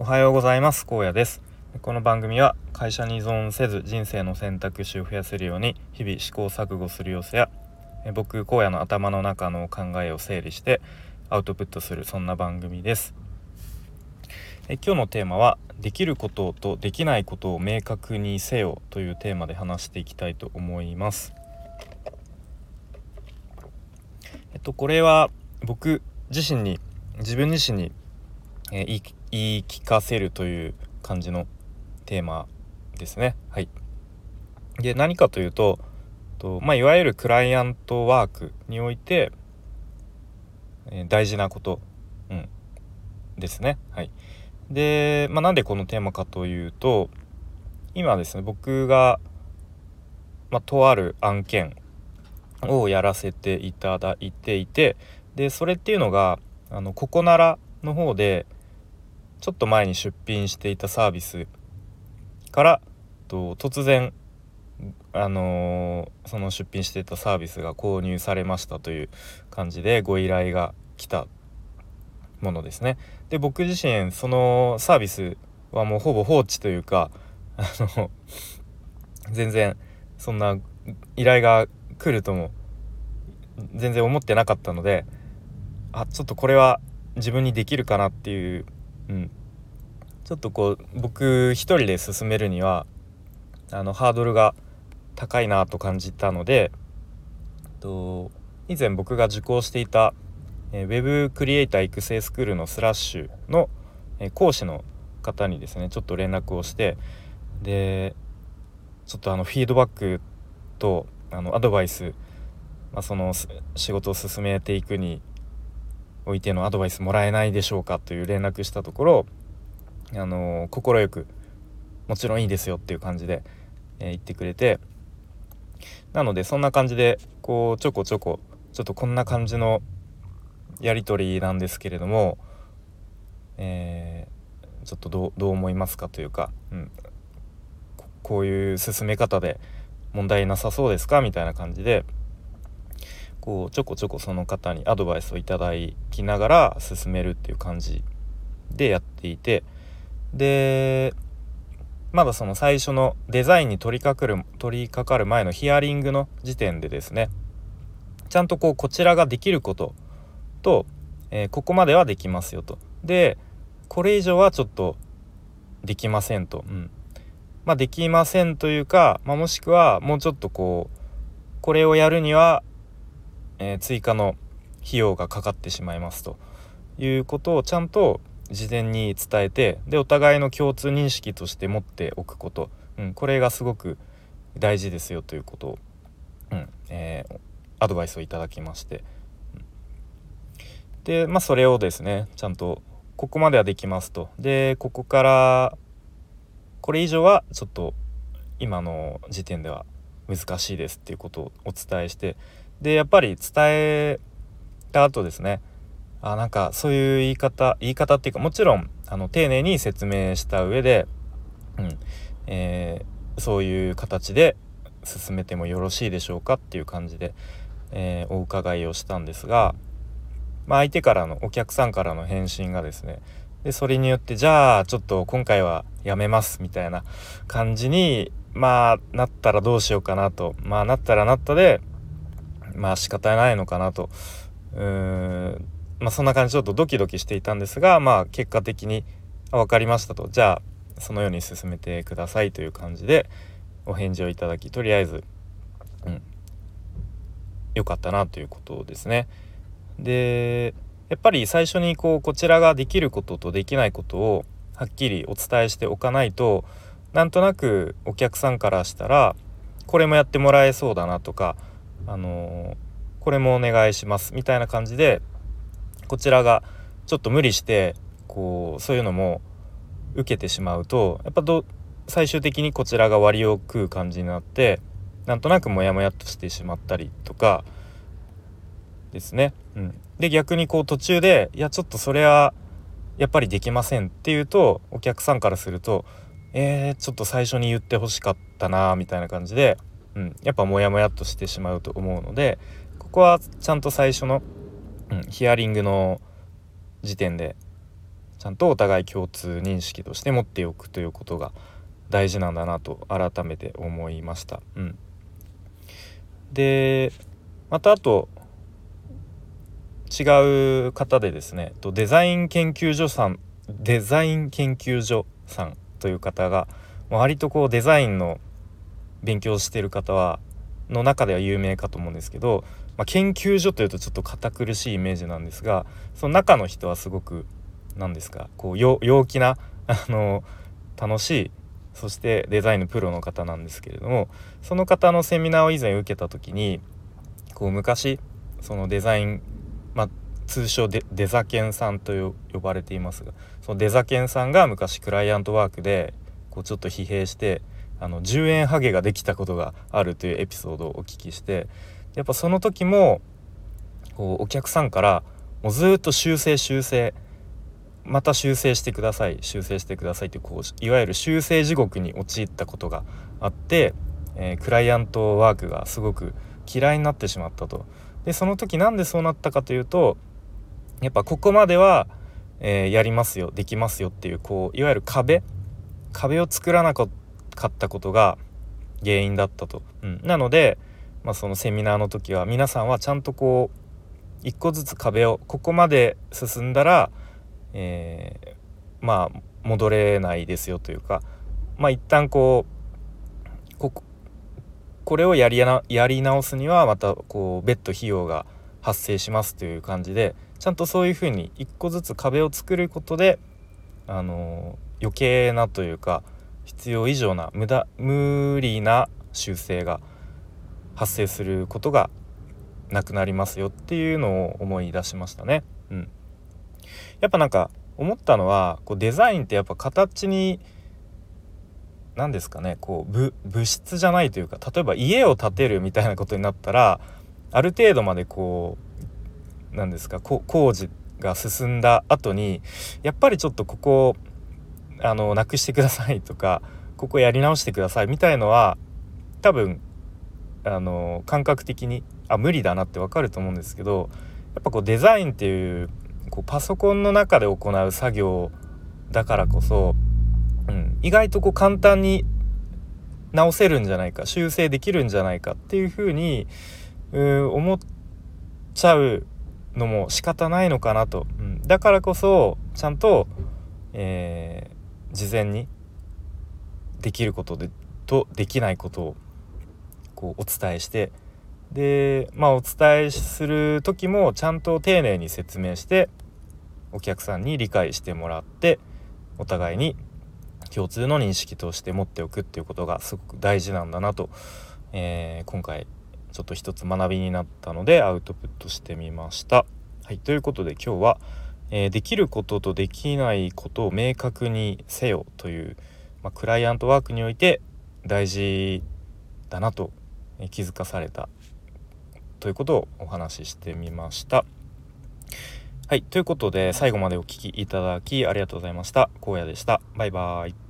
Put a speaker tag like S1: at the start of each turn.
S1: おはようございます。高野です。この番組は会社に依存せず人生の選択肢を増やせるように日々試行錯誤する様子や僕荒野の頭の中の考えを整理してアウトプットするそんな番組です。え今日のテーマはできることとできないことを明確にせよというテーマで話していきたいと思います。えっとこれは僕自身に自分自身に、えー、言い聞かせるという感じのテーマですね。はい、で何かというとと、まあ、いわゆるクライアントワークにおいて、えー、大事なこと、うん、ですね。はい、で、まあ、なんでこのテーマかというと今ですね僕が、まあ、とある案件をやらせていただいていてでそれっていうのがあのここならの方でちょっと前に出品していたサービスからと突然あのー、その出品していたサービスが購入されましたという感じでご依頼が来たものですね。で僕自身そのサービスはもうほぼ放置というかあの全然そんな依頼が来るとも全然思ってなかったのであちょっとこれは自分にできるかなっていううん、ちょっとこう僕一人で進めるにはあのハードルが高いなと感じたのでと以前僕が受講していた、えー、Web クリエイター育成スクールのスラッシュの、えー、講師の方にですねちょっと連絡をしてでちょっとあのフィードバックとあのアドバイス、まあ、その仕事を進めていくにおいてのアドバイスもらえないでしょうかという連絡したところあの快くもちろんいいですよっていう感じで、えー、言ってくれてなのでそんな感じでこうちょこちょこちょっとこんな感じのやり取りなんですけれども、えー、ちょっとどう思いますかというか、うん、こういう進め方で問題なさそうですかみたいな感じでこうちょこちょこその方にアドバイスをいただきながら進めるっていう感じでやっていてでまだその最初のデザインに取りかかる取りかかる前のヒアリングの時点でですねちゃんとこうこちらができることと、えー、ここまではできますよと。でこれ以上はちょっとできませんと、うん、まあできませんというか、まあ、もしくはもうちょっとこうこれをやるにはえー、追加の費用がかかってしまいますということをちゃんと事前に伝えてでお互いの共通認識として持っておくこと、うん、これがすごく大事ですよということ。を、うんえー、アドバイスをいただきまして、でまあそれをですねちゃんとここまではできますと。でここからこれ以上はちょっと今の時点では難しいですっていうことをお伝えしてでやっぱり伝えた後ですね。あなんかそういう言い方言い方っていうかもちろんあの丁寧に説明した上で、うんえー、そういう形で進めてもよろしいでしょうかっていう感じで、えー、お伺いをしたんですが、まあ、相手からのお客さんからの返信がですねでそれによってじゃあちょっと今回はやめますみたいな感じにまあなったらどうしようかなとまあなったらなったでまあ仕方ないのかなと。うん。まあそんな感じちょっとドキドキしていたんですがまあ結果的に分かりましたと。じゃあそのように進めてくださいという感じでお返事をいただきとりあえずうん。良かったなということですね。でやっぱり最初にこうこちらができることとできないことをはっきりお伝えしておかないとなんとなくお客さんからしたらこれもやってもらえそうだなとかあのこれもお願いしますみたいな感じでこちらがちょっと無理してこうそういうのも受けてしまうとやっぱど最終的にこちらが割を食う感じになってなんとなくモヤモヤっとしてしまったりとかですね。うん、で逆にこう途中で「いやちょっとそれはやっぱりできません」っていうとお客さんからすると「えー、ちょっと最初に言ってほしかったな」みたいな感じでうん、やっぱモヤモヤっとしてしまうと思うのでここはちゃんと最初の、うん、ヒアリングの時点でちゃんとお互い共通認識として持っておくということが大事なんだなと改めて思いました。うん、でまたあと違う方でですねデザイン研究所さんデザイン研究所さんという方が割とこうデザインの勉強してる方はの中では有名かと思うんですけど、まあ、研究所というとちょっと堅苦しいイメージなんですがその中の人はすごく何ですかこう陽気なあの楽しいそしてデザインのプロの方なんですけれどもその方のセミナーを以前受けた時にこう昔そのデザイン、まあ、通称デデザケンさんと呼ばれていますがそのデザケンさんが昔クライアントワークでこうちょっと疲弊してあの10円ハゲができたことがあるというエピソードをお聞きしてやっぱその時もこうお客さんからもうずっと修正修正また修正してください修正してくださいってこういわゆる修正地獄に陥ったことがあって、えー、クライアントワークがすごく嫌いになってしまったと。でその時なんでそうなったかというとやっぱここまでは、えー、やりますよできますよっていうこういわゆる壁壁を作らなかったことが原因だったと。うん、なので、まあ、そのセミナーの時は皆さんはちゃんとこう一個ずつ壁をここまで進んだらえー、まあ戻れないですよというかまあ一旦こうここれをやりややり直すにはまたこう別途費用が発生しますという感じでちゃんとそういうふうに一個ずつ壁を作ることであの余計なというか必要以上な無駄無理な修正が発生することがなくなりますよっていうのを思い出しましたね。うんやっぱなんか思ったのはこうデザインってやっぱ形に何ですかねこう物質じゃないというか例えば家を建てるみたいなことになったらある程度までこう何ですか工事が進んだ後にやっぱりちょっとここあのなくしてくださいとか ここやり直してくださいみたいのは多分あの感覚的にあ無理だなってわかると思うんですけどやっぱこうデザインっていうこうパソコンの中で行う作業だからこそ、うん、意外とこう簡単に直せるんじゃないか修正できるんじゃないかっていうふうにう思っちゃうのも仕方ないのかなと、うん、だからこそちゃんと、えー、事前にできることでとできないことをこうお伝えしてでまあお伝えする時もちゃんと丁寧に説明してお客さんに理解してもらってお互いに共通の認識として持っておくっていうことがすごく大事なんだなと、えー、今回ちょっと一つ学びになったのでアウトプットしてみました。はい、ということで今日は、えー、できることとできないことを明確にせよという、まあ、クライアントワークにおいて大事だなと気づかされたということをお話ししてみました。はい、ということで最後までお聴きいただきありがとうございました。荒野でした。バイバーイ。